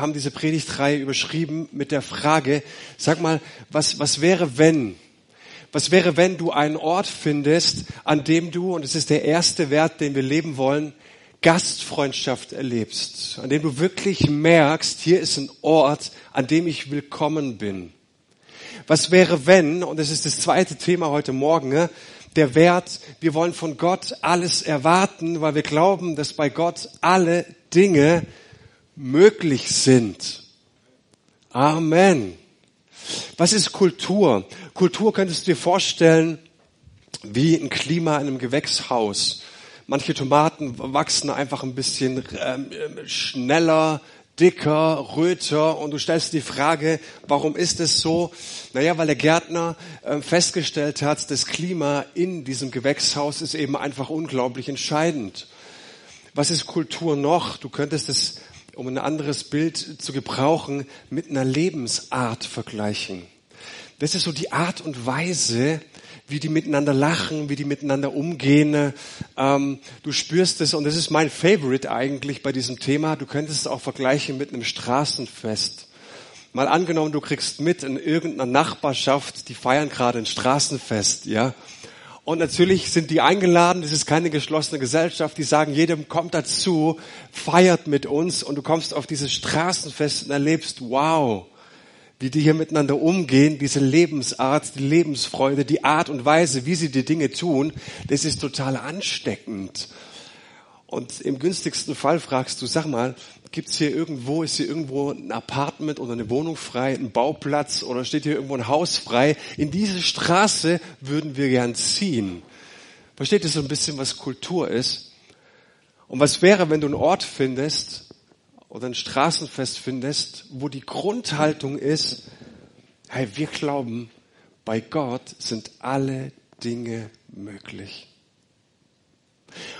haben diese Predigtreihe überschrieben mit der Frage, sag mal, was, was wäre wenn? Was wäre, wenn du einen Ort findest, an dem du, und es ist der erste Wert, den wir leben wollen, Gastfreundschaft erlebst, an dem du wirklich merkst, hier ist ein Ort, an dem ich willkommen bin. Was wäre, wenn, und das ist das zweite Thema heute Morgen, ne, der Wert, wir wollen von Gott alles erwarten, weil wir glauben, dass bei Gott alle Dinge möglich sind. Amen. Was ist Kultur? Kultur könntest du dir vorstellen wie ein Klima in einem Gewächshaus. Manche Tomaten wachsen einfach ein bisschen ähm, schneller, dicker, röter und du stellst die Frage, warum ist es so? Naja, weil der Gärtner äh, festgestellt hat, das Klima in diesem Gewächshaus ist eben einfach unglaublich entscheidend. Was ist Kultur noch? Du könntest es um ein anderes Bild zu gebrauchen, mit einer Lebensart vergleichen. Das ist so die Art und Weise, wie die miteinander lachen, wie die miteinander umgehen. Ähm, du spürst es, und das ist mein Favorite eigentlich bei diesem Thema, du könntest es auch vergleichen mit einem Straßenfest. Mal angenommen, du kriegst mit in irgendeiner Nachbarschaft, die feiern gerade ein Straßenfest, ja. Und natürlich sind die eingeladen, das ist keine geschlossene Gesellschaft, die sagen, jedem kommt dazu, feiert mit uns. Und du kommst auf dieses Straßenfest und erlebst, wow, wie die hier miteinander umgehen, diese Lebensart, die Lebensfreude, die Art und Weise, wie sie die Dinge tun, das ist total ansteckend. Und im günstigsten Fall fragst du, sag mal, gibt's hier irgendwo, ist hier irgendwo ein Apartment oder eine Wohnung frei, ein Bauplatz oder steht hier irgendwo ein Haus frei? In diese Straße würden wir gern ziehen. Versteht ihr so ein bisschen, was Kultur ist? Und was wäre, wenn du einen Ort findest oder ein Straßenfest findest, wo die Grundhaltung ist, hey, wir glauben, bei Gott sind alle Dinge möglich.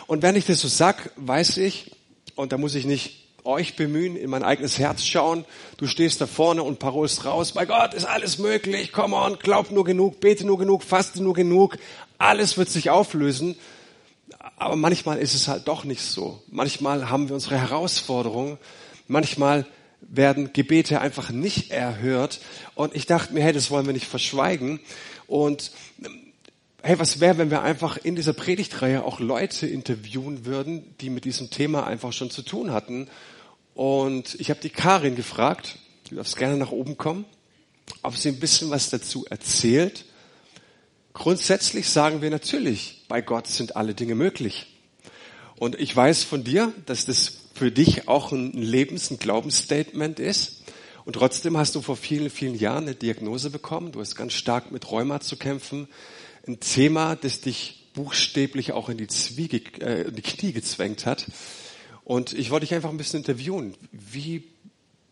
Und wenn ich das so sag, weiß ich, und da muss ich nicht euch bemühen, in mein eigenes Herz schauen. Du stehst da vorne und parolst raus. Bei Gott ist alles möglich. Come on, glaub nur genug, bete nur genug, faste nur genug. Alles wird sich auflösen. Aber manchmal ist es halt doch nicht so. Manchmal haben wir unsere Herausforderungen. Manchmal werden Gebete einfach nicht erhört. Und ich dachte mir, hey, das wollen wir nicht verschweigen. Und hey, was wäre, wenn wir einfach in dieser Predigtreihe auch Leute interviewen würden, die mit diesem Thema einfach schon zu tun hatten. Und ich habe die Karin gefragt, du darfst gerne nach oben kommen, ob sie ein bisschen was dazu erzählt. Grundsätzlich sagen wir natürlich, bei Gott sind alle Dinge möglich. Und ich weiß von dir, dass das für dich auch ein Lebens-, ein Glaubensstatement ist. Und trotzdem hast du vor vielen, vielen Jahren eine Diagnose bekommen. Du hast ganz stark mit Rheuma zu kämpfen ein Thema, das dich buchstäblich auch in die, Zwiege, äh, in die Knie gezwängt hat. Und ich wollte dich einfach ein bisschen interviewen. Wie,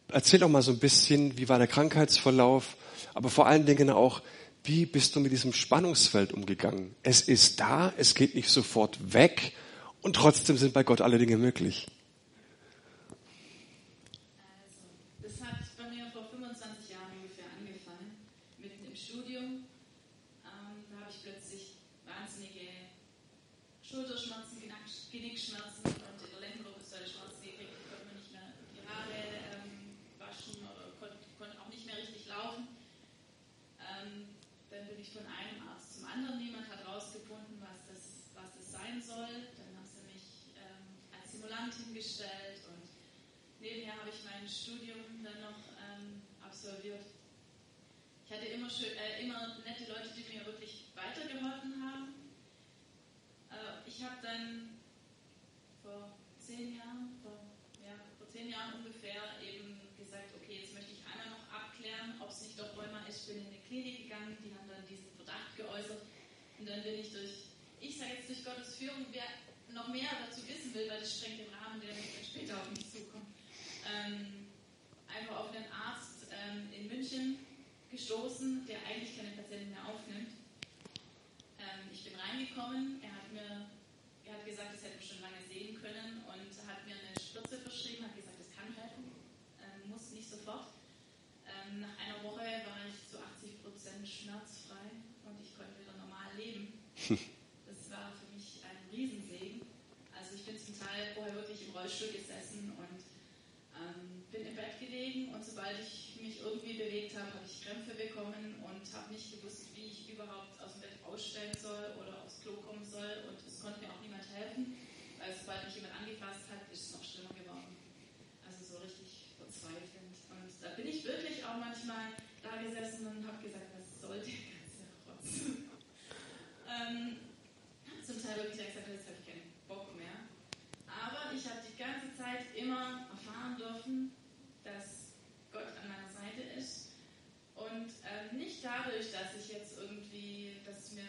erzähl doch mal so ein bisschen, wie war der Krankheitsverlauf, aber vor allen Dingen auch, wie bist du mit diesem Spannungsfeld umgegangen? Es ist da, es geht nicht sofort weg und trotzdem sind bei Gott alle Dinge möglich. Schön, äh, immer nette Leute, die mir wirklich weitergeholfen haben. Äh, ich habe dann vor zehn Jahren, vor, ja, vor zehn Jahren ungefähr eben gesagt, okay, jetzt möchte ich einmal noch abklären, ob es nicht doch Rheuma ist. Bin in eine Klinik gegangen, die haben dann Verdacht geäußert und dann bin ich durch, ich sage jetzt durch Gottes Führung, wer noch mehr dazu wissen will, weil das sprengt den Rahmen, der später auf mich zukommt, ähm, einfach auf einen Arzt ähm, in München gestoßen, der eigentlich keine Patienten mehr aufnimmt. Ähm, ich bin reingekommen, er hat mir er hat gesagt, das hätte man schon lange sehen können und hat mir eine Spritze verschrieben, hat gesagt, das kann helfen, ähm, muss nicht sofort. Ähm, nach einer Woche war ich zu 80 Prozent schmerzfrei und ich konnte wieder normal leben. Das war für mich ein Riesensegen. Also ich bin zum Teil vorher wirklich im Rollstuhl gelegen und sobald ich mich irgendwie bewegt habe, habe ich Krämpfe bekommen und habe nicht gewusst, wie ich überhaupt aus dem Bett ausstellen soll oder aufs Klo kommen soll und es konnte mir auch niemand helfen, weil sobald mich jemand angefasst hat, ist es noch schlimmer geworden. Also so richtig verzweifelnd. Und da bin ich wirklich auch manchmal da gesessen und habe gesagt, was soll der ganze Rotz? ähm, zum Teil wirklich gesagt, jetzt habe ich keinen Bock mehr. Aber ich habe die ganze Zeit immer erfahren dürfen, dass Gott an meiner Seite ist. Und ähm, nicht dadurch, dass ich jetzt irgendwie, dass es mir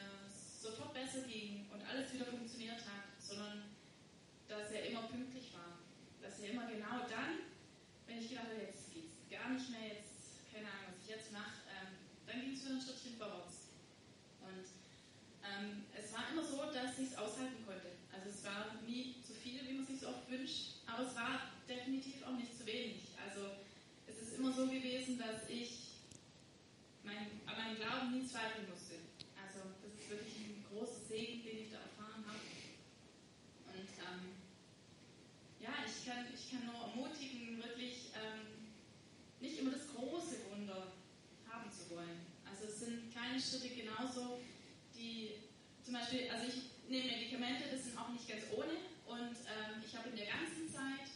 besser ging und alles wieder funktioniert hat, sondern dass er immer pünktlich war. Dass er immer genau dann, wenn ich gedacht habe, jetzt geht es gar nicht mehr, jetzt, keine Ahnung, was ich jetzt mache, ähm, dann ging es wieder ein Schrittchen vorwärts. Und ähm, es war immer so, dass ich es aushalten konnte. Also es war nie zu viel, wie man sich so oft wünscht, aber es war definitiv auch nicht zu wenig. Also es ist immer so gewesen, dass ich mein, an meinem Glauben nie zweifeln musste. Also das ist wirklich ein großer Segen, den ich da erfahren habe. Und ähm, ja, ich kann, ich kann nur ermutigen, wirklich ähm, nicht immer das große Wunder haben zu wollen. Also es sind kleine Schritte genauso, die zum Beispiel, also ich nehme Medikamente, das sind auch nicht ganz ohne und ähm, ich habe in der ganzen Zeit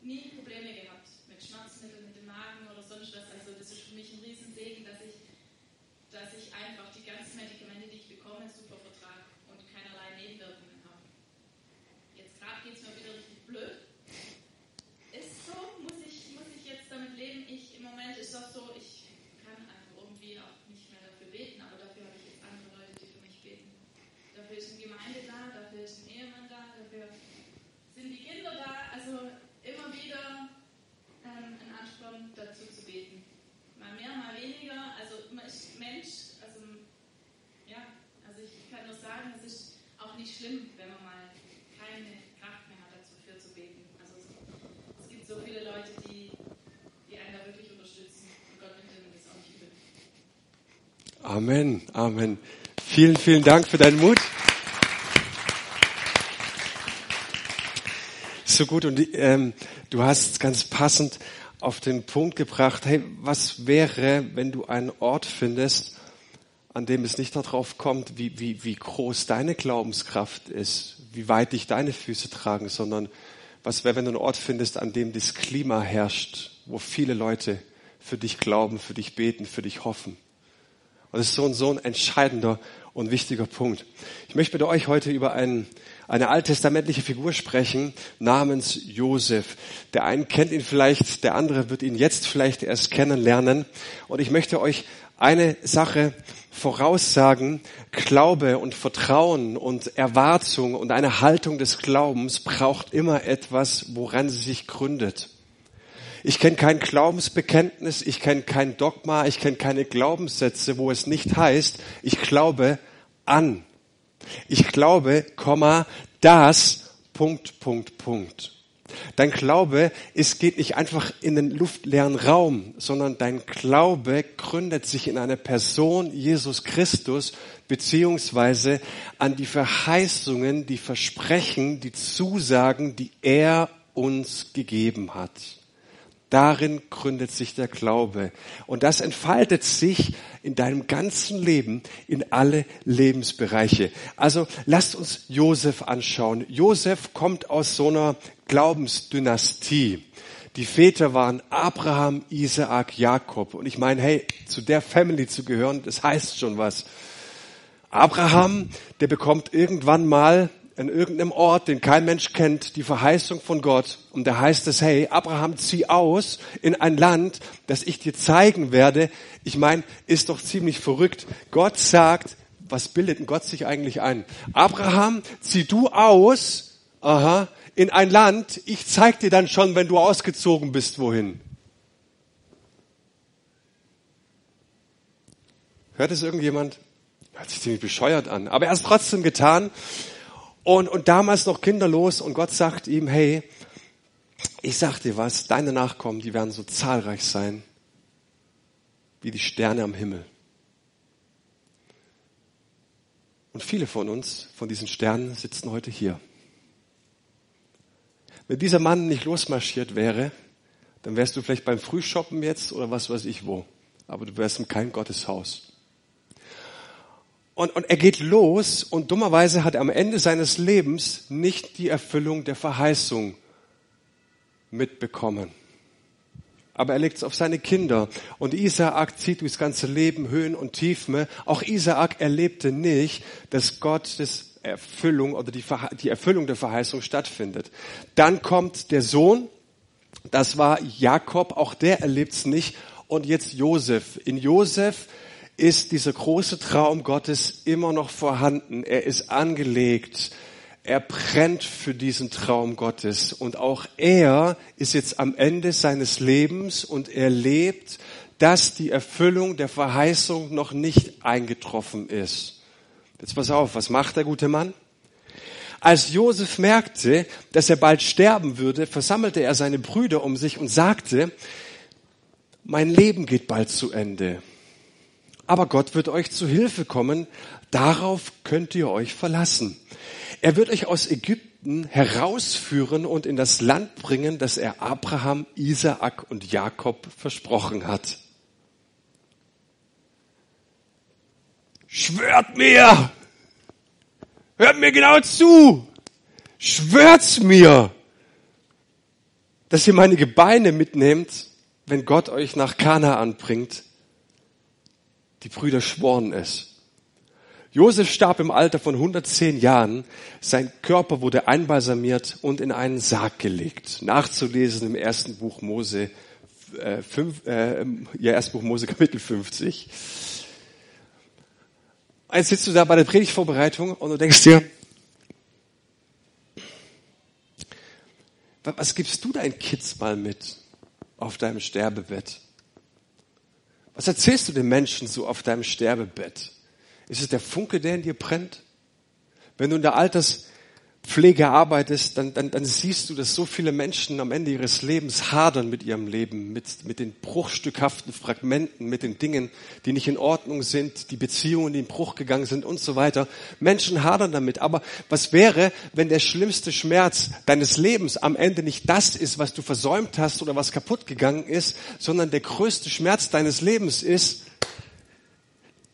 nie Probleme gehabt mit Schmerzmitteln, mit dem Magen oder sonst was. Also das ist für mich ein Riesensegen, dass ich, dass ich einfach die ganzen Medikamente, die ich bekomme, super vertrage und keinerlei Nebenwirkungen habe. Jetzt gerade geht es mir wieder richtig blöd. Ist so, muss ich, muss ich jetzt damit leben. Ich, Im Moment ist das so, ich kann einfach irgendwie auch nicht mehr dafür beten, aber dafür habe ich jetzt andere Leute, die für mich beten. Dafür ist eine Gemeinde da, dafür ist ein Ehemann da, dafür sind die Kinder da. Also immer wieder ähm, ein Ansporn dazu zu beten. Mal mehr, mal weniger. Also man ist Mensch. Also ja, also ich kann nur sagen, es ist auch nicht schlimm, wenn man mal keine Kraft mehr hat, dafür zu beten. Also es, gibt so viele Leute, die, die einen da wirklich unterstützen. Und Gott nimmt ihnen das auch nicht übel. Amen, Amen. Vielen, vielen Dank für deinen Mut. So gut und ähm, du hast ganz passend auf den Punkt gebracht, hey, was wäre, wenn du einen Ort findest, an dem es nicht darauf kommt, wie, wie, wie groß deine Glaubenskraft ist, wie weit dich deine Füße tragen, sondern was wäre, wenn du einen Ort findest, an dem das Klima herrscht, wo viele Leute für dich glauben, für dich beten, für dich hoffen. Und das ist so ein, so ein entscheidender und wichtiger Punkt. Ich möchte mit euch heute über einen, eine alttestamentliche Figur sprechen namens Josef. Der eine kennt ihn vielleicht, der andere wird ihn jetzt vielleicht erst kennenlernen. Und ich möchte euch eine Sache voraussagen. Glaube und Vertrauen und Erwartung und eine Haltung des Glaubens braucht immer etwas, woran sie sich gründet. Ich kenne kein Glaubensbekenntnis, ich kenne kein Dogma, ich kenne keine Glaubenssätze, wo es nicht heißt, ich glaube an. Ich glaube, Komma, das, Punkt, Punkt, Punkt. Dein Glaube, es geht nicht einfach in den luftleeren Raum, sondern dein Glaube gründet sich in eine Person, Jesus Christus, beziehungsweise an die Verheißungen, die Versprechen, die Zusagen, die er uns gegeben hat. Darin gründet sich der Glaube. Und das entfaltet sich in deinem ganzen Leben in alle Lebensbereiche. Also lasst uns Josef anschauen. Josef kommt aus so einer Glaubensdynastie. Die Väter waren Abraham, Isaak, Jakob. Und ich meine, hey, zu der Family zu gehören, das heißt schon was. Abraham, der bekommt irgendwann mal in irgendeinem Ort, den kein Mensch kennt, die Verheißung von Gott. Und da heißt es, hey, Abraham, zieh aus in ein Land, das ich dir zeigen werde. Ich meine, ist doch ziemlich verrückt. Gott sagt, was bildet denn Gott sich eigentlich ein? Abraham, zieh du aus, aha, in ein Land, ich zeig dir dann schon, wenn du ausgezogen bist, wohin. Hört es irgendjemand? Hört sich ziemlich bescheuert an. Aber er hat es trotzdem getan. Und, und damals noch kinderlos und Gott sagt ihm, hey, ich sag dir was, deine Nachkommen, die werden so zahlreich sein wie die Sterne am Himmel. Und viele von uns, von diesen Sternen, sitzen heute hier. Wenn dieser Mann nicht losmarschiert wäre, dann wärst du vielleicht beim Frühshoppen jetzt oder was weiß ich wo. Aber du wärst in keinem Gotteshaus. Und, und er geht los und dummerweise hat er am Ende seines Lebens nicht die Erfüllung der Verheißung mitbekommen. Aber er legt es auf seine Kinder. Und Isaak zieht durchs ganze Leben Höhen und Tiefen. Auch Isaak erlebte nicht, dass Gottes Erfüllung oder die, die Erfüllung der Verheißung stattfindet. Dann kommt der Sohn. Das war Jakob. Auch der erlebt es nicht. Und jetzt Josef. In Josef ist dieser große Traum Gottes immer noch vorhanden. Er ist angelegt. Er brennt für diesen Traum Gottes. Und auch er ist jetzt am Ende seines Lebens und er lebt, dass die Erfüllung der Verheißung noch nicht eingetroffen ist. Jetzt pass auf, was macht der gute Mann? Als Josef merkte, dass er bald sterben würde, versammelte er seine Brüder um sich und sagte, mein Leben geht bald zu Ende aber Gott wird euch zu Hilfe kommen. Darauf könnt ihr euch verlassen. Er wird euch aus Ägypten herausführen und in das Land bringen, das er Abraham, Isaak und Jakob versprochen hat. Schwört mir! Hört mir genau zu! Schwört's mir, dass ihr meine Gebeine mitnehmt, wenn Gott euch nach Kanaan bringt die Brüder schworen es. Josef starb im Alter von 110 Jahren. Sein Körper wurde einbalsamiert und in einen Sarg gelegt. Nachzulesen im ersten Buch Mose, äh, fünf, äh, ja, ersten Buch Mose Kapitel 50. Jetzt sitzt du da bei der Predigtvorbereitung und du denkst dir, was gibst du deinen Kids mal mit auf deinem Sterbebett? Was erzählst du den Menschen so auf deinem Sterbebett? Ist es der Funke, der in dir brennt? Wenn du in der Alterspflege arbeitest, dann, dann, dann siehst du, dass so viele Menschen am Ende ihres Lebens hadern mit ihrem Leben, mit, mit den bruchstückhaften Fragmenten, mit den Dingen, die nicht in Ordnung sind, die Beziehungen, die in Bruch gegangen sind und so weiter. Menschen hadern damit. Aber was wäre, wenn der schlimmste Schmerz deines Lebens am Ende nicht das ist, was du versäumt hast oder was kaputt gegangen ist, sondern der größte Schmerz deines Lebens ist,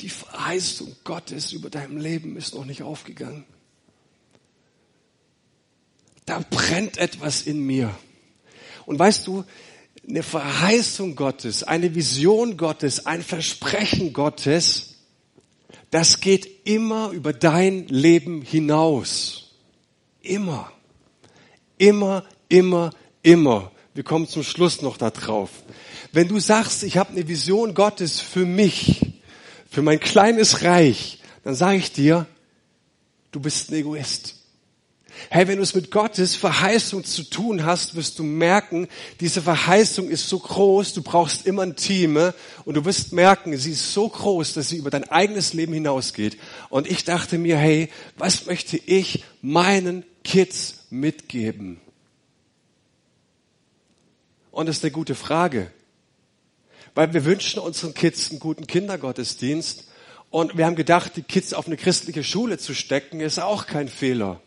die Verheißung Gottes über deinem Leben ist noch nicht aufgegangen da brennt etwas in mir. Und weißt du, eine Verheißung Gottes, eine Vision Gottes, ein Versprechen Gottes, das geht immer über dein Leben hinaus. Immer. Immer, immer, immer. Wir kommen zum Schluss noch da drauf. Wenn du sagst, ich habe eine Vision Gottes für mich, für mein kleines Reich, dann sage ich dir, du bist ein Egoist. Hey, wenn du es mit Gottes Verheißung zu tun hast, wirst du merken, diese Verheißung ist so groß, du brauchst immer ein Team und du wirst merken, sie ist so groß, dass sie über dein eigenes Leben hinausgeht. Und ich dachte mir, hey, was möchte ich meinen Kids mitgeben? Und das ist eine gute Frage. Weil wir wünschen unseren Kids einen guten Kindergottesdienst und wir haben gedacht, die Kids auf eine christliche Schule zu stecken, ist auch kein Fehler.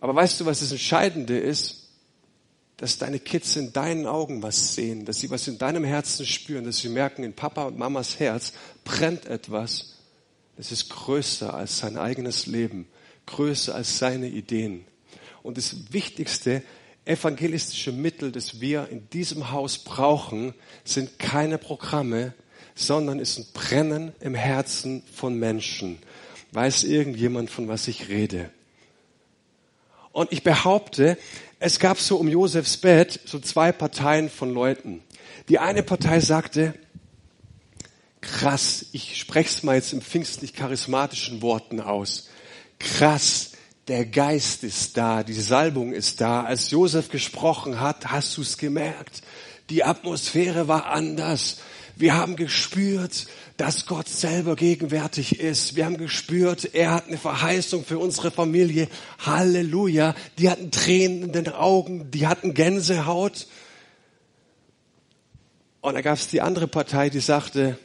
Aber weißt du, was das Entscheidende ist? Dass deine Kids in deinen Augen was sehen, dass sie was in deinem Herzen spüren, dass sie merken, in Papa und Mamas Herz brennt etwas. Das ist größer als sein eigenes Leben, größer als seine Ideen. Und das wichtigste evangelistische Mittel, das wir in diesem Haus brauchen, sind keine Programme, sondern ist ein Brennen im Herzen von Menschen. Weiß irgendjemand, von was ich rede? Und ich behaupte, es gab so um Josefs Bett so zwei Parteien von Leuten. Die eine Partei sagte, krass, ich spreche es mal jetzt im pfingstlich charismatischen Worten aus. Krass, der Geist ist da, die Salbung ist da. Als Josef gesprochen hat, hast du es gemerkt. Die Atmosphäre war anders. Wir haben gespürt, dass Gott selber gegenwärtig ist. Wir haben gespürt, er hat eine Verheißung für unsere Familie. Halleluja. Die hatten Tränen in den Augen, die hatten Gänsehaut. Und da gab es die andere Partei, die sagte,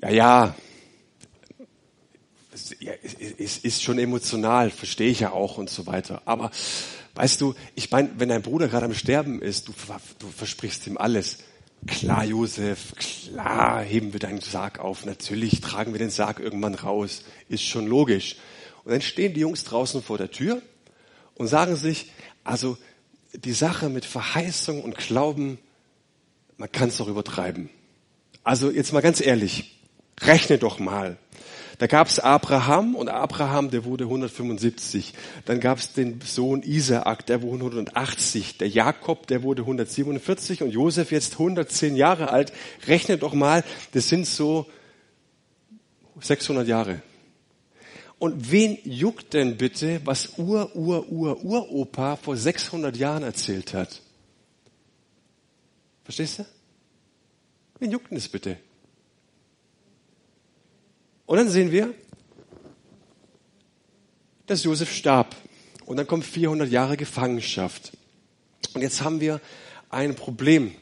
ja, ja, es ist schon emotional, verstehe ich ja auch und so weiter. Aber Weißt du, ich meine, wenn dein Bruder gerade am Sterben ist, du, du versprichst ihm alles. Klar, Josef, klar heben wir deinen Sarg auf. Natürlich tragen wir den Sarg irgendwann raus. Ist schon logisch. Und dann stehen die Jungs draußen vor der Tür und sagen sich, also die Sache mit Verheißung und Glauben, man kann es doch übertreiben. Also jetzt mal ganz ehrlich, rechne doch mal. Da gab es Abraham und Abraham, der wurde 175. Dann gab es den Sohn Isaak, der wurde 180. Der Jakob, der wurde 147 und Josef jetzt 110 Jahre alt. Rechne doch mal, das sind so 600 Jahre. Und wen juckt denn bitte, was Ur, Ur, Ur, Uropa vor 600 Jahren erzählt hat? Verstehst du? Wen juckt denn das bitte? Und dann sehen wir, dass Josef starb. Und dann kommt 400 Jahre Gefangenschaft. Und jetzt haben wir ein Problem.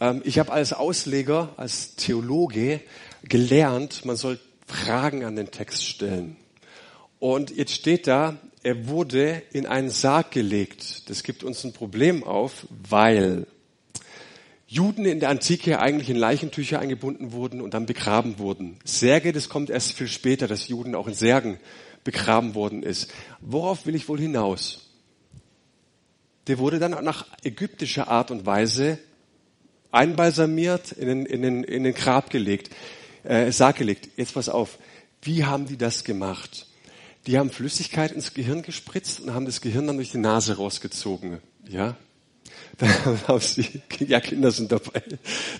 Ähm, ich habe als Ausleger, als Theologe gelernt, man soll Fragen an den Text stellen. Und jetzt steht da, er wurde in einen Sarg gelegt. Das gibt uns ein Problem auf, weil Juden in der Antike eigentlich in Leichentücher eingebunden wurden und dann begraben wurden. Särge, das kommt erst viel später, dass Juden auch in Särgen begraben worden ist. Worauf will ich wohl hinaus? Der wurde dann nach ägyptischer Art und Weise einbalsamiert, in den, in den, in den Grab gelegt, äh, Sarg gelegt. Jetzt pass auf. Wie haben die das gemacht? Die haben Flüssigkeit ins Gehirn gespritzt und haben das Gehirn dann durch die Nase rausgezogen. Ja, dann haben sie, ja, Kinder sind dabei.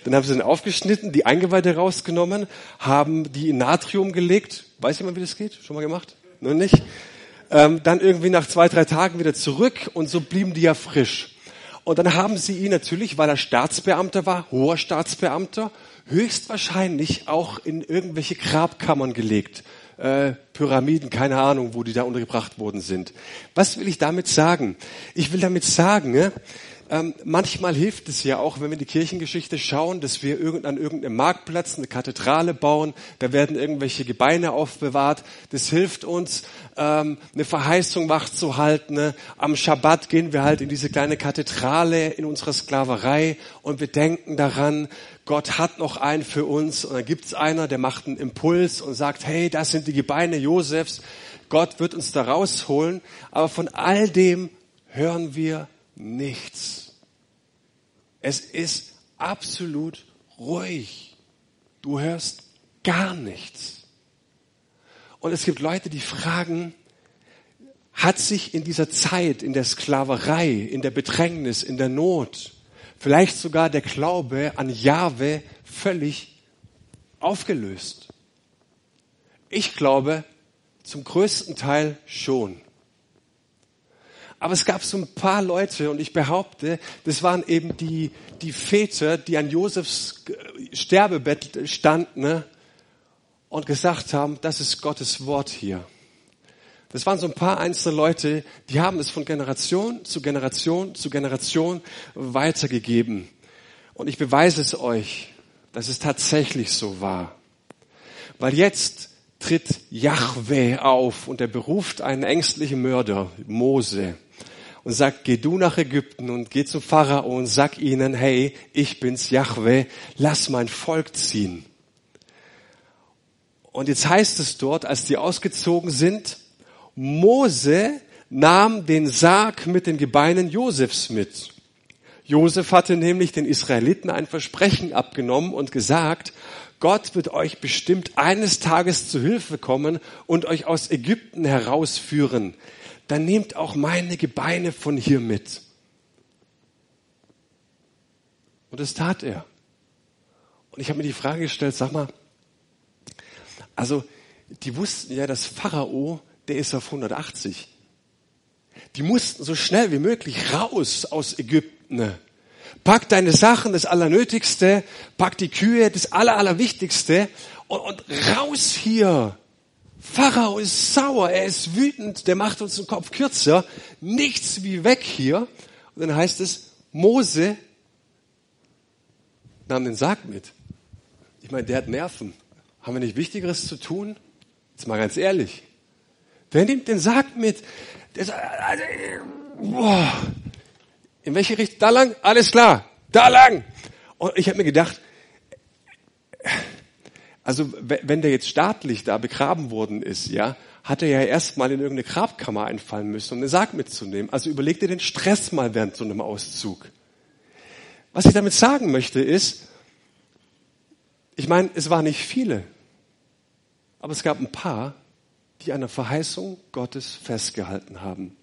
Dann haben sie den aufgeschnitten, die Eingeweide rausgenommen, haben die in Natrium gelegt. Weiß jemand, wie das geht? Schon mal gemacht? Nur nicht? Ähm, dann irgendwie nach zwei, drei Tagen wieder zurück und so blieben die ja frisch. Und dann haben sie ihn natürlich, weil er Staatsbeamter war, hoher Staatsbeamter, höchstwahrscheinlich auch in irgendwelche Grabkammern gelegt. Äh, Pyramiden, keine Ahnung, wo die da untergebracht worden sind. Was will ich damit sagen? Ich will damit sagen, ähm, manchmal hilft es ja auch, wenn wir die Kirchengeschichte schauen, dass wir irgend, an irgendeinem Marktplatz eine Kathedrale bauen, da werden irgendwelche Gebeine aufbewahrt. Das hilft uns, ähm, eine Verheißung wachzuhalten. Ne? Am Schabbat gehen wir halt in diese kleine Kathedrale in unserer Sklaverei und wir denken daran, Gott hat noch einen für uns und dann gibt's einer, der macht einen Impuls und sagt, hey, das sind die Gebeine Josefs. Gott wird uns da rausholen, aber von all dem hören wir nichts. Es ist absolut ruhig. Du hörst gar nichts. Und es gibt Leute, die fragen, hat sich in dieser Zeit, in der Sklaverei, in der Bedrängnis, in der Not, vielleicht sogar der Glaube an Jahwe völlig aufgelöst? Ich glaube, zum größten Teil schon. Aber es gab so ein paar Leute und ich behaupte, das waren eben die, die Väter, die an Josefs Sterbebett standen ne, und gesagt haben, das ist Gottes Wort hier. Das waren so ein paar einzelne Leute, die haben es von Generation zu Generation zu Generation weitergegeben. Und ich beweise es euch, dass es tatsächlich so war. Weil jetzt tritt Yahweh auf und er beruft einen ängstlichen Mörder, Mose und sagt, geh du nach Ägypten und geh zum Pharao und sag ihnen, hey, ich bin's Yahweh, lass mein Volk ziehen. Und jetzt heißt es dort, als die ausgezogen sind, Mose nahm den Sarg mit den Gebeinen Josefs mit. Josef hatte nämlich den Israeliten ein Versprechen abgenommen und gesagt, Gott wird euch bestimmt eines Tages zu Hilfe kommen und euch aus Ägypten herausführen dann nehmt auch meine Gebeine von hier mit. Und das tat er. Und ich habe mir die Frage gestellt, sag mal, also die wussten ja, dass Pharao, der ist auf 180. Die mussten so schnell wie möglich raus aus Ägypten. Pack deine Sachen, das Allernötigste, pack die Kühe, das Aller, Allerwichtigste und, und raus hier. Pharao ist sauer, er ist wütend, der macht uns den Kopf kürzer. Nichts wie weg hier. Und dann heißt es, Mose nahm den Sarg mit. Ich meine, der hat Nerven. Haben wir nicht Wichtigeres zu tun? Jetzt mal ganz ehrlich. Wer nimmt den Sarg mit? Der sagt, also, boah, in welche Richtung? Da lang? Alles klar, da lang. Und ich habe mir gedacht, also wenn der jetzt staatlich da begraben worden ist, ja, hat er ja erstmal in irgendeine Grabkammer einfallen müssen, um eine Sarg mitzunehmen. Also überleg dir den Stress mal während so einem Auszug. Was ich damit sagen möchte ist, ich meine, es waren nicht viele, aber es gab ein paar, die an der Verheißung Gottes festgehalten haben.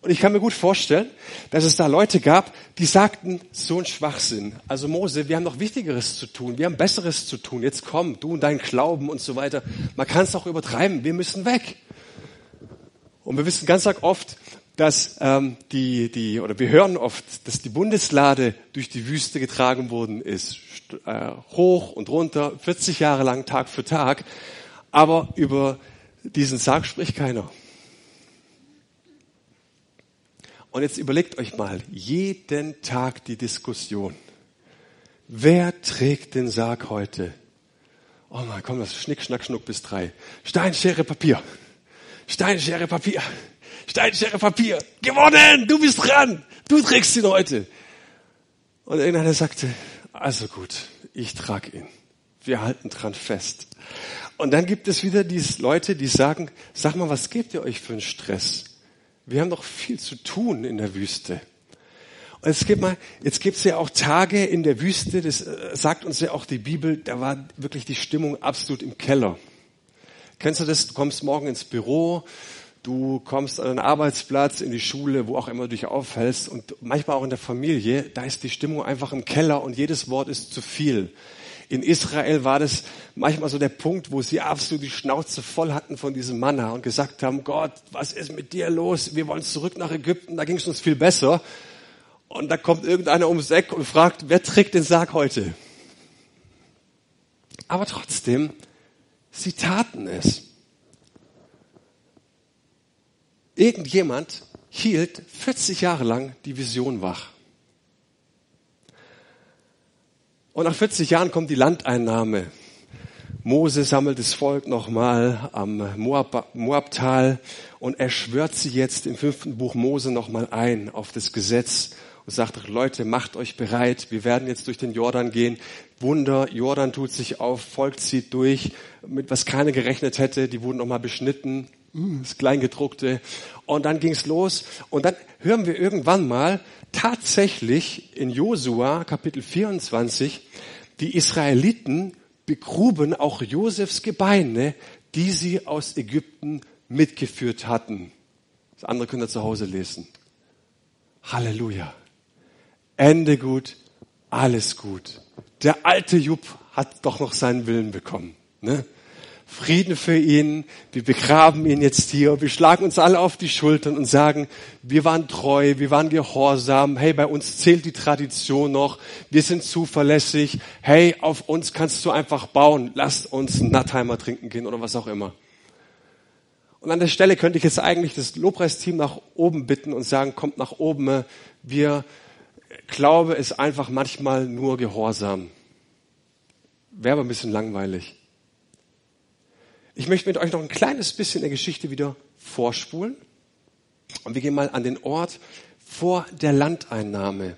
Und ich kann mir gut vorstellen, dass es da Leute gab, die sagten, so ein Schwachsinn. Also Mose, wir haben noch Wichtigeres zu tun, wir haben Besseres zu tun. Jetzt komm, du und dein Glauben und so weiter. Man kann es auch übertreiben, wir müssen weg. Und wir wissen ganz oft, dass ähm, die, die, oder wir hören oft, dass die Bundeslade durch die Wüste getragen worden ist. Äh, hoch und runter, 40 Jahre lang, Tag für Tag. Aber über diesen Sarg spricht keiner. Und jetzt überlegt euch mal, jeden Tag die Diskussion. Wer trägt den Sarg heute? Oh mein, komm, das Schnick, Schnack, Schnuck bis drei. Stein, Schere, Papier. Stein, Schere, Papier. Stein, Schere, Papier. Gewonnen! Du bist dran! Du trägst ihn heute. Und irgendeiner sagte, also gut, ich trage ihn. Wir halten dran fest. Und dann gibt es wieder diese Leute, die sagen, sag mal, was gebt ihr euch für einen Stress? Wir haben doch viel zu tun in der Wüste. Und es gibt mal, jetzt gibt es ja auch Tage in der Wüste, das äh, sagt uns ja auch die Bibel, da war wirklich die Stimmung absolut im Keller. Kennst du das? Du kommst morgen ins Büro, du kommst an den Arbeitsplatz, in die Schule, wo auch immer du dich aufhältst und manchmal auch in der Familie, da ist die Stimmung einfach im Keller und jedes Wort ist zu viel. In Israel war das manchmal so der Punkt, wo sie absolut die Schnauze voll hatten von diesem Manna und gesagt haben, Gott, was ist mit dir los? Wir wollen zurück nach Ägypten, da ging es uns viel besser. Und da kommt irgendeiner ums Eck und fragt, wer trägt den Sarg heute? Aber trotzdem, sie taten es. Irgendjemand hielt 40 Jahre lang die Vision wach. Und nach 40 Jahren kommt die Landeinnahme. Mose sammelt das Volk nochmal am Moab, Moabtal und er schwört sie jetzt im fünften Buch Mose nochmal ein auf das Gesetz und sagt, Leute, macht euch bereit, wir werden jetzt durch den Jordan gehen. Wunder, Jordan tut sich auf, Volk zieht durch, mit was keiner gerechnet hätte, die wurden nochmal beschnitten, das Kleingedruckte. Und dann ging's los und dann hören wir irgendwann mal, tatsächlich in Josua Kapitel 24, die Israeliten begruben auch Josefs Gebeine, die sie aus Ägypten mitgeführt hatten. Das andere könnt ihr zu Hause lesen. Halleluja. Ende gut, alles gut. Der alte Jupp hat doch noch seinen Willen bekommen. Ne? Frieden für ihn. Wir begraben ihn jetzt hier. Wir schlagen uns alle auf die Schultern und sagen, wir waren treu, wir waren gehorsam. Hey, bei uns zählt die Tradition noch. Wir sind zuverlässig. Hey, auf uns kannst du einfach bauen. Lass uns einen Nattheimer trinken gehen oder was auch immer. Und an der Stelle könnte ich jetzt eigentlich das Lobpreisteam nach oben bitten und sagen, kommt nach oben. Wir, Glaube ist einfach manchmal nur Gehorsam. Wäre aber ein bisschen langweilig. Ich möchte mit euch noch ein kleines bisschen der Geschichte wieder vorspulen. Und wir gehen mal an den Ort vor der Landeinnahme.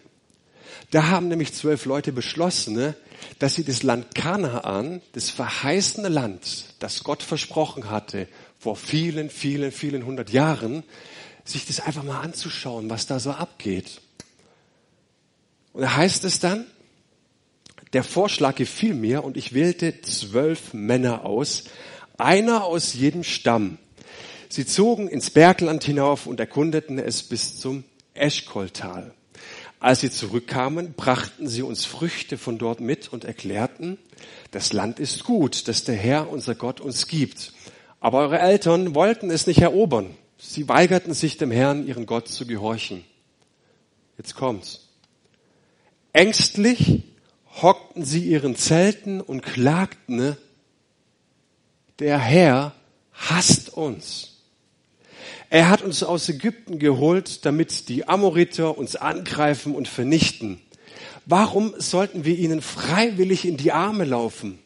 Da haben nämlich zwölf Leute beschlossen, ne, dass sie das Land Kanaan, das verheißene Land, das Gott versprochen hatte, vor vielen, vielen, vielen hundert Jahren, sich das einfach mal anzuschauen, was da so abgeht. Und da heißt es dann, der Vorschlag gefiel mir und ich wählte zwölf Männer aus, einer aus jedem Stamm. Sie zogen ins Bergland hinauf und erkundeten es bis zum Eschkoltal. Als sie zurückkamen, brachten sie uns Früchte von dort mit und erklärten, das Land ist gut, das der Herr, unser Gott, uns gibt. Aber eure Eltern wollten es nicht erobern. Sie weigerten sich dem Herrn, ihren Gott, zu gehorchen. Jetzt kommt's. Ängstlich hockten sie ihren Zelten und klagten, der Herr hasst uns. Er hat uns aus Ägypten geholt, damit die Amoriter uns angreifen und vernichten. Warum sollten wir ihnen freiwillig in die Arme laufen?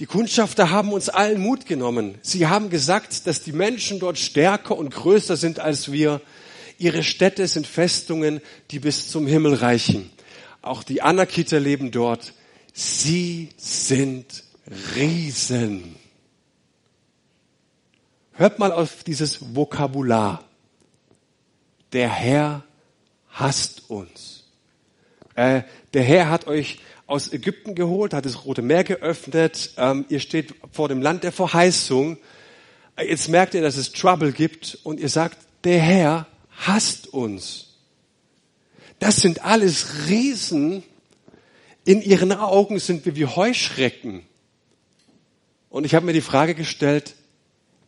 Die Kundschafter haben uns allen Mut genommen. Sie haben gesagt, dass die Menschen dort stärker und größer sind als wir. Ihre Städte sind Festungen, die bis zum Himmel reichen. Auch die Anakiter leben dort. Sie sind Riesen. Hört mal auf dieses Vokabular. Der Herr hasst uns. Äh, der Herr hat euch aus Ägypten geholt, hat das Rote Meer geöffnet. Ähm, ihr steht vor dem Land der Verheißung. Äh, jetzt merkt ihr, dass es Trouble gibt und ihr sagt, der Herr hasst uns. Das sind alles Riesen. In ihren Augen sind wir wie Heuschrecken. Und ich habe mir die Frage gestellt,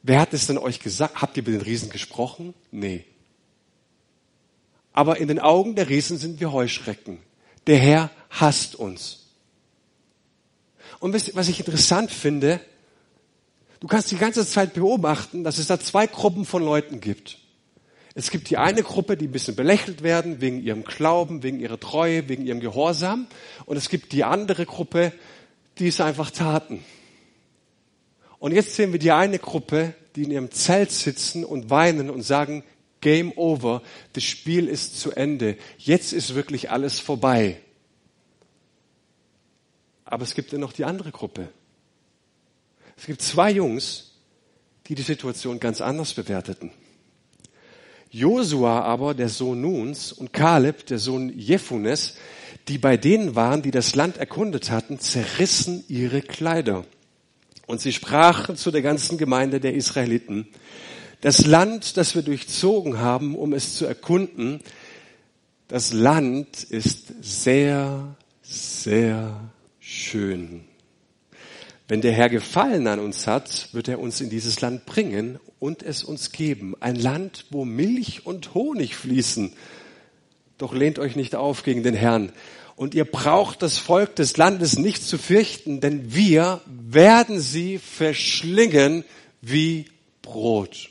wer hat es denn euch gesagt? Habt ihr mit den Riesen gesprochen? Nee. Aber in den Augen der Riesen sind wir Heuschrecken. Der Herr hasst uns. Und was ich interessant finde, du kannst die ganze Zeit beobachten, dass es da zwei Gruppen von Leuten gibt. Es gibt die eine Gruppe, die ein bisschen belächelt werden wegen ihrem Glauben, wegen ihrer Treue, wegen ihrem Gehorsam. Und es gibt die andere Gruppe, die es einfach taten. Und jetzt sehen wir die eine Gruppe, die in ihrem Zelt sitzen und weinen und sagen, Game over, das Spiel ist zu Ende, jetzt ist wirklich alles vorbei. Aber es gibt dann noch die andere Gruppe. Es gibt zwei Jungs, die die Situation ganz anders bewerteten. Josua aber, der Sohn Nuns, und Kaleb, der Sohn Jephunes, die bei denen waren, die das Land erkundet hatten, zerrissen ihre Kleider. Und sie sprachen zu der ganzen Gemeinde der Israeliten, das Land, das wir durchzogen haben, um es zu erkunden, das Land ist sehr, sehr schön. Wenn der Herr Gefallen an uns hat, wird er uns in dieses Land bringen und es uns geben. Ein Land, wo Milch und Honig fließen. Doch lehnt euch nicht auf gegen den Herrn. Und ihr braucht das Volk des Landes nicht zu fürchten, denn wir werden sie verschlingen wie Brot.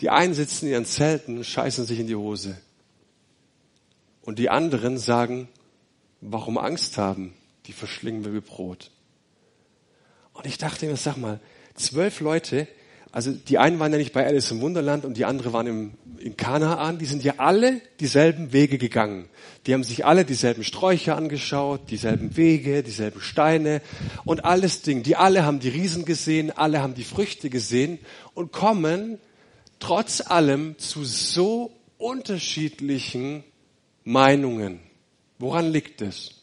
Die einen sitzen in ihren Zelten und scheißen sich in die Hose. Und die anderen sagen, warum Angst haben? Die verschlingen wir wie Brot. Und ich dachte mir, sag mal, zwölf Leute, also die einen waren ja nicht bei Alice im Wunderland und die anderen waren im, in Kanaan, die sind ja alle dieselben Wege gegangen. Die haben sich alle dieselben Sträucher angeschaut, dieselben Wege, dieselben Steine und alles Ding. Die alle haben die Riesen gesehen, alle haben die Früchte gesehen und kommen trotz allem zu so unterschiedlichen Meinungen. Woran liegt es?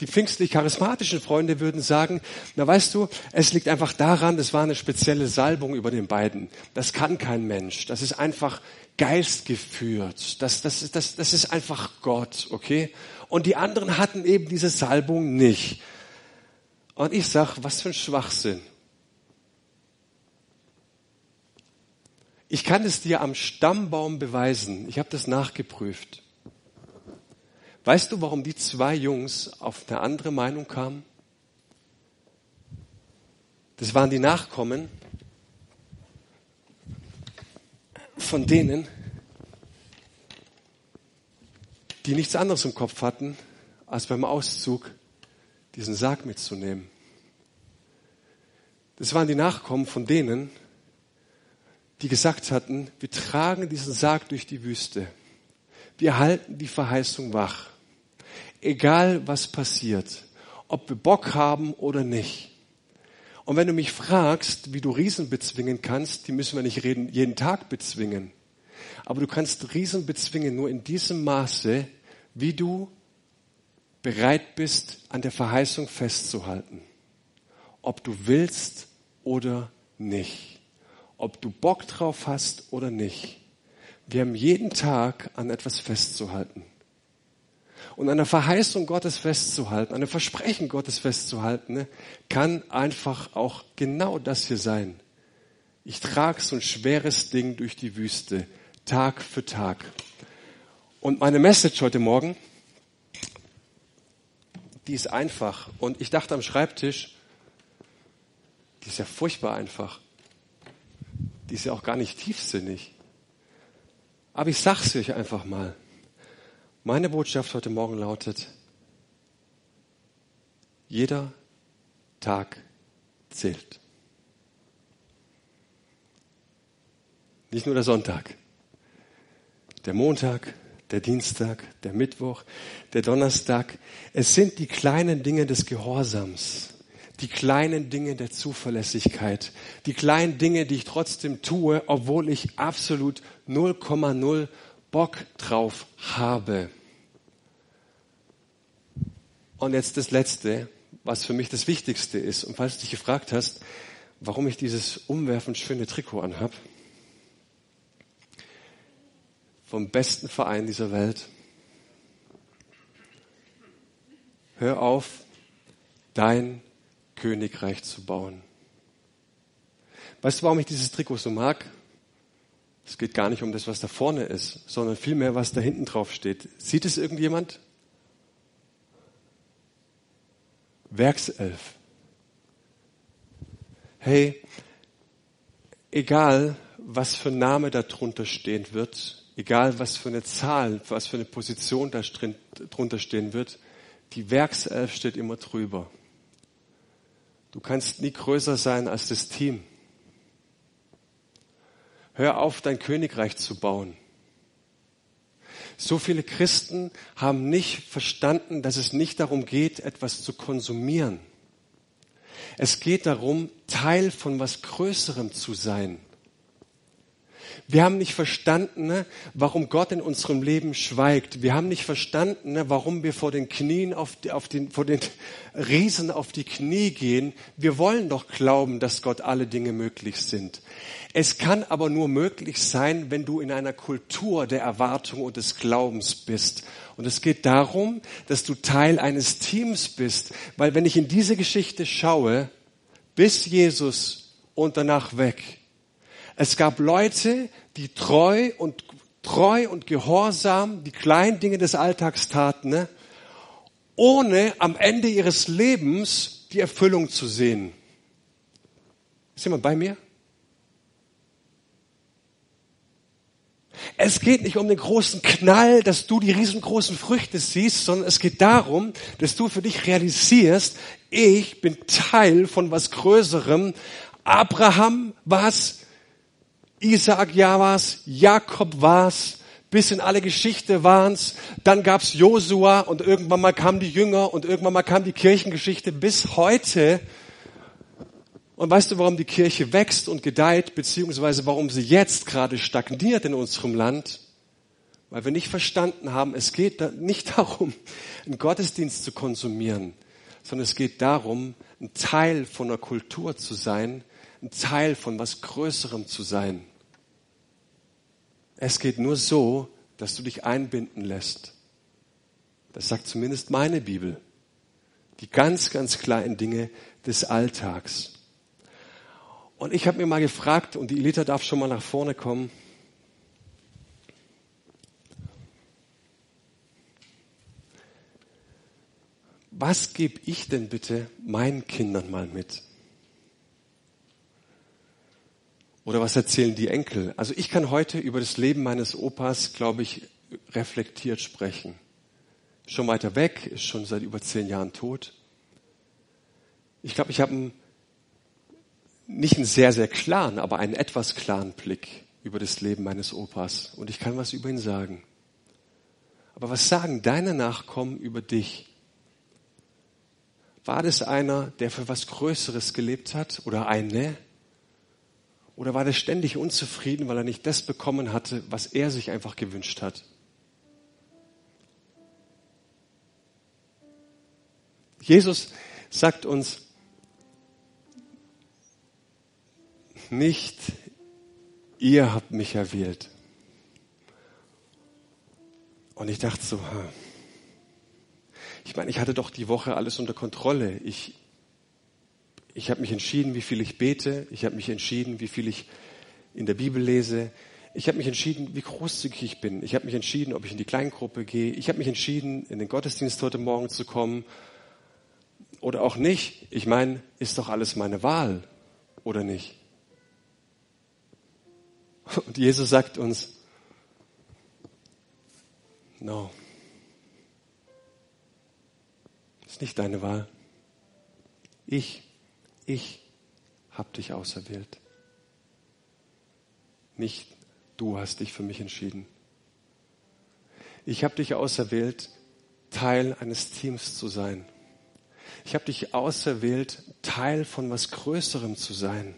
Die pfingstlich-charismatischen Freunde würden sagen, na weißt du, es liegt einfach daran, das war eine spezielle Salbung über den beiden. Das kann kein Mensch. Das ist einfach geistgeführt. Das, das, das, das ist einfach Gott, okay? Und die anderen hatten eben diese Salbung nicht. Und ich sag, was für ein Schwachsinn. Ich kann es dir am Stammbaum beweisen. Ich habe das nachgeprüft. Weißt du, warum die zwei Jungs auf eine andere Meinung kamen? Das waren die Nachkommen von denen, die nichts anderes im Kopf hatten, als beim Auszug diesen Sarg mitzunehmen. Das waren die Nachkommen von denen, die gesagt hatten, wir tragen diesen Sarg durch die Wüste. Wir halten die Verheißung wach egal was passiert, ob wir Bock haben oder nicht. Und wenn du mich fragst, wie du Riesen bezwingen kannst, die müssen wir nicht reden, jeden Tag bezwingen. Aber du kannst Riesen bezwingen nur in diesem Maße, wie du bereit bist, an der Verheißung festzuhalten. Ob du willst oder nicht. Ob du Bock drauf hast oder nicht. Wir haben jeden Tag an etwas festzuhalten und an der Verheißung Gottes festzuhalten, an dem Versprechen Gottes festzuhalten, ne, kann einfach auch genau das hier sein. Ich trage so ein schweres Ding durch die Wüste, Tag für Tag. Und meine Message heute Morgen, die ist einfach. Und ich dachte am Schreibtisch, die ist ja furchtbar einfach. Die ist ja auch gar nicht tiefsinnig. Aber ich sag's euch einfach mal. Meine Botschaft heute Morgen lautet, jeder Tag zählt. Nicht nur der Sonntag. Der Montag, der Dienstag, der Mittwoch, der Donnerstag. Es sind die kleinen Dinge des Gehorsams, die kleinen Dinge der Zuverlässigkeit, die kleinen Dinge, die ich trotzdem tue, obwohl ich absolut 0,0 Bock drauf habe. Und jetzt das Letzte, was für mich das Wichtigste ist. Und falls du dich gefragt hast, warum ich dieses umwerfend schöne Trikot anhab, vom besten Verein dieser Welt. Hör auf, dein Königreich zu bauen. Weißt du, warum ich dieses Trikot so mag? Es geht gar nicht um das, was da vorne ist, sondern vielmehr, was da hinten drauf steht. Sieht es irgendjemand? Werkself. Hey, egal was für ein Name da drunter stehen wird, egal was für eine Zahl, was für eine Position da drunter stehen wird, die Werkself steht immer drüber. Du kannst nie größer sein als das Team. Hör auf, dein Königreich zu bauen. So viele Christen haben nicht verstanden, dass es nicht darum geht, etwas zu konsumieren. Es geht darum, Teil von was Größerem zu sein. Wir haben nicht verstanden, ne, warum Gott in unserem Leben schweigt. Wir haben nicht verstanden, ne, warum wir vor den Knien, auf, auf den, vor den Riesen auf die Knie gehen. Wir wollen doch glauben, dass Gott alle Dinge möglich sind. Es kann aber nur möglich sein, wenn du in einer Kultur der Erwartung und des Glaubens bist. Und es geht darum, dass du Teil eines Teams bist. Weil wenn ich in diese Geschichte schaue, bis Jesus und danach weg, es gab Leute, die treu und treu und gehorsam die kleinen Dinge des Alltags taten, ne? ohne am Ende ihres Lebens die Erfüllung zu sehen. Ist jemand bei mir? Es geht nicht um den großen Knall, dass du die riesengroßen Früchte siehst, sondern es geht darum, dass du für dich realisierst, ich bin Teil von was Größerem. Abraham was Isaac ja war's, Jakob war's, bis in alle Geschichte waren's. Dann gab's Josua und irgendwann mal kamen die Jünger und irgendwann mal kam die Kirchengeschichte bis heute. Und weißt du, warum die Kirche wächst und gedeiht, beziehungsweise warum sie jetzt gerade stagniert in unserem Land? Weil wir nicht verstanden haben, es geht nicht darum, einen Gottesdienst zu konsumieren, sondern es geht darum, ein Teil von einer Kultur zu sein, ein Teil von was Größerem zu sein. Es geht nur so, dass du dich einbinden lässt. Das sagt zumindest meine Bibel. Die ganz, ganz kleinen Dinge des Alltags. Und ich habe mir mal gefragt, und die Elita darf schon mal nach vorne kommen, was gebe ich denn bitte meinen Kindern mal mit? Oder was erzählen die Enkel? Also ich kann heute über das Leben meines Opas, glaube ich, reflektiert sprechen. Schon weiter weg, ist schon seit über zehn Jahren tot. Ich glaube, ich habe nicht einen sehr, sehr klaren, aber einen etwas klaren Blick über das Leben meines Opas. Und ich kann was über ihn sagen. Aber was sagen deine Nachkommen über dich? War das einer, der für was Größeres gelebt hat oder eine? Oder war der ständig unzufrieden, weil er nicht das bekommen hatte, was er sich einfach gewünscht hat? Jesus sagt uns nicht, ihr habt mich erwählt. Und ich dachte so, ich meine, ich hatte doch die Woche alles unter Kontrolle. Ich, ich habe mich entschieden, wie viel ich bete. Ich habe mich entschieden, wie viel ich in der Bibel lese. Ich habe mich entschieden, wie großzügig ich bin. Ich habe mich entschieden, ob ich in die Kleingruppe gehe. Ich habe mich entschieden, in den Gottesdienst heute Morgen zu kommen oder auch nicht. Ich meine, ist doch alles meine Wahl oder nicht? Und Jesus sagt uns, no, ist nicht deine Wahl. Ich ich habe dich auserwählt. Nicht du hast dich für mich entschieden. Ich habe dich auserwählt, Teil eines Teams zu sein. Ich habe dich auserwählt, Teil von was Größerem zu sein.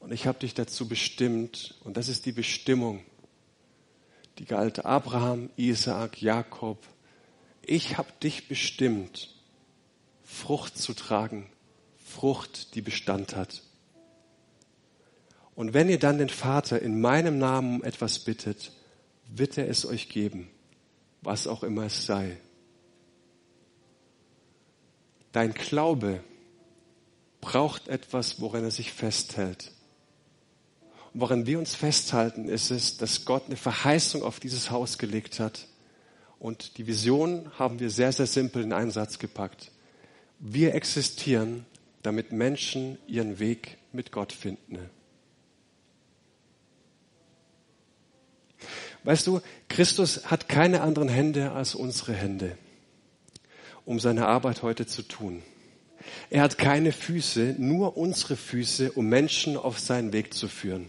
Und ich habe dich dazu bestimmt, und das ist die Bestimmung, die galt Abraham, Isaak, Jakob. Ich habe dich bestimmt, Frucht zu tragen, Frucht, die Bestand hat. Und wenn ihr dann den Vater in meinem Namen um etwas bittet, wird er es euch geben, was auch immer es sei. Dein Glaube braucht etwas, woran er sich festhält. Und woran wir uns festhalten, ist es, dass Gott eine Verheißung auf dieses Haus gelegt hat. Und die Vision haben wir sehr, sehr simpel in einen Satz gepackt. Wir existieren, damit Menschen ihren Weg mit Gott finden. Weißt du, Christus hat keine anderen Hände als unsere Hände, um seine Arbeit heute zu tun. Er hat keine Füße, nur unsere Füße, um Menschen auf seinen Weg zu führen.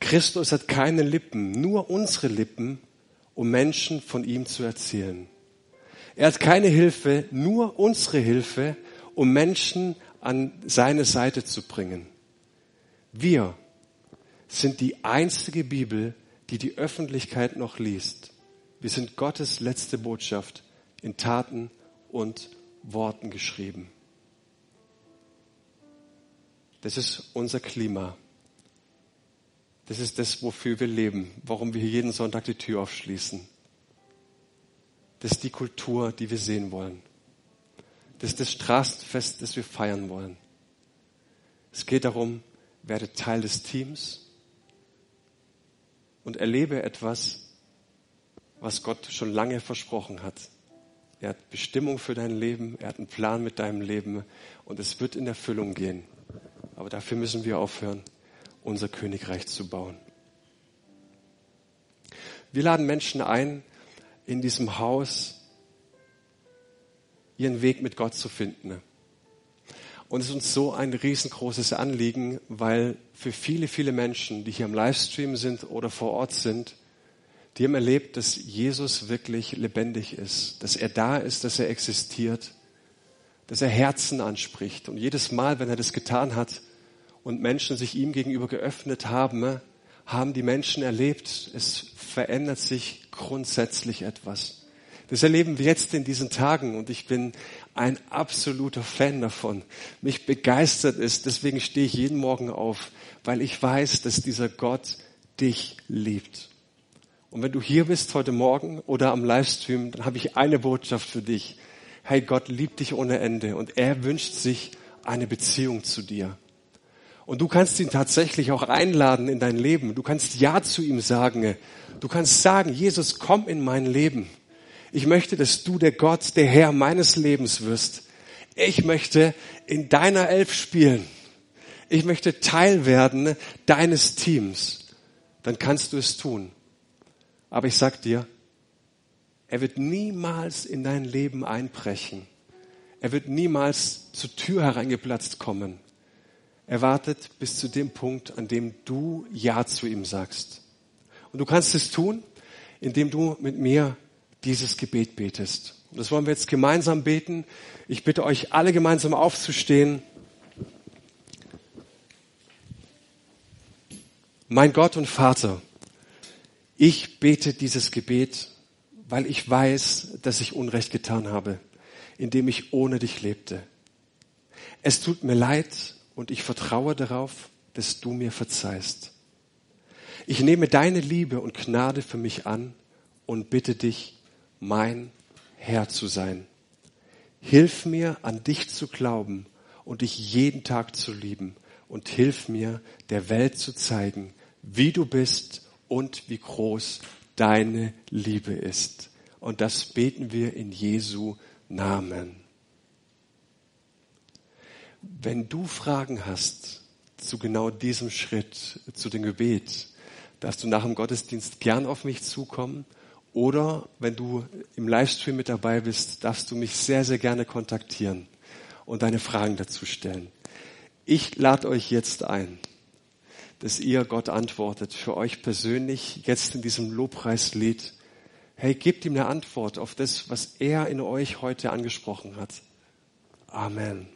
Christus hat keine Lippen, nur unsere Lippen, um Menschen von ihm zu erzählen. Er hat keine Hilfe, nur unsere Hilfe, um Menschen an seine Seite zu bringen. Wir sind die einzige Bibel, die die Öffentlichkeit noch liest. Wir sind Gottes letzte Botschaft in Taten und Worten geschrieben. Das ist unser Klima. Das ist das, wofür wir leben, warum wir hier jeden Sonntag die Tür aufschließen. Das ist die Kultur, die wir sehen wollen. Das ist das Straßenfest, das wir feiern wollen. Es geht darum, werde Teil des Teams, und erlebe etwas, was Gott schon lange versprochen hat. Er hat Bestimmung für dein Leben, er hat einen Plan mit deinem Leben und es wird in Erfüllung gehen. Aber dafür müssen wir aufhören, unser Königreich zu bauen. Wir laden Menschen ein, in diesem Haus ihren Weg mit Gott zu finden. Und es ist uns so ein riesengroßes Anliegen, weil für viele, viele Menschen, die hier im Livestream sind oder vor Ort sind, die haben erlebt, dass Jesus wirklich lebendig ist, dass er da ist, dass er existiert, dass er Herzen anspricht. Und jedes Mal, wenn er das getan hat und Menschen sich ihm gegenüber geöffnet haben, haben die Menschen erlebt, es verändert sich grundsätzlich etwas. Das erleben wir jetzt in diesen Tagen und ich bin ein absoluter Fan davon. Mich begeistert es, deswegen stehe ich jeden Morgen auf, weil ich weiß, dass dieser Gott dich liebt. Und wenn du hier bist heute Morgen oder am Livestream, dann habe ich eine Botschaft für dich. Hey, Gott liebt dich ohne Ende und er wünscht sich eine Beziehung zu dir. Und du kannst ihn tatsächlich auch einladen in dein Leben. Du kannst Ja zu ihm sagen. Du kannst sagen, Jesus, komm in mein Leben. Ich möchte, dass du der Gott, der Herr meines Lebens wirst. Ich möchte in deiner Elf spielen. Ich möchte Teil werden deines Teams. Dann kannst du es tun. Aber ich sag dir, er wird niemals in dein Leben einbrechen. Er wird niemals zur Tür hereingeplatzt kommen. Er wartet bis zu dem Punkt, an dem du Ja zu ihm sagst. Und du kannst es tun, indem du mit mir dieses Gebet betest. Das wollen wir jetzt gemeinsam beten. Ich bitte euch alle gemeinsam aufzustehen. Mein Gott und Vater, ich bete dieses Gebet, weil ich weiß, dass ich Unrecht getan habe, indem ich ohne dich lebte. Es tut mir leid und ich vertraue darauf, dass du mir verzeihst. Ich nehme deine Liebe und Gnade für mich an und bitte dich, mein Herr zu sein. Hilf mir, an dich zu glauben und dich jeden Tag zu lieben und hilf mir, der Welt zu zeigen, wie du bist und wie groß deine Liebe ist. Und das beten wir in Jesu Namen. Wenn du Fragen hast zu genau diesem Schritt, zu dem Gebet, darfst du nach dem Gottesdienst gern auf mich zukommen oder wenn du im Livestream mit dabei bist, darfst du mich sehr, sehr gerne kontaktieren und deine Fragen dazu stellen. Ich lade euch jetzt ein, dass ihr Gott antwortet, für euch persönlich, jetzt in diesem Lobpreislied. Hey, gebt ihm eine Antwort auf das, was er in euch heute angesprochen hat. Amen.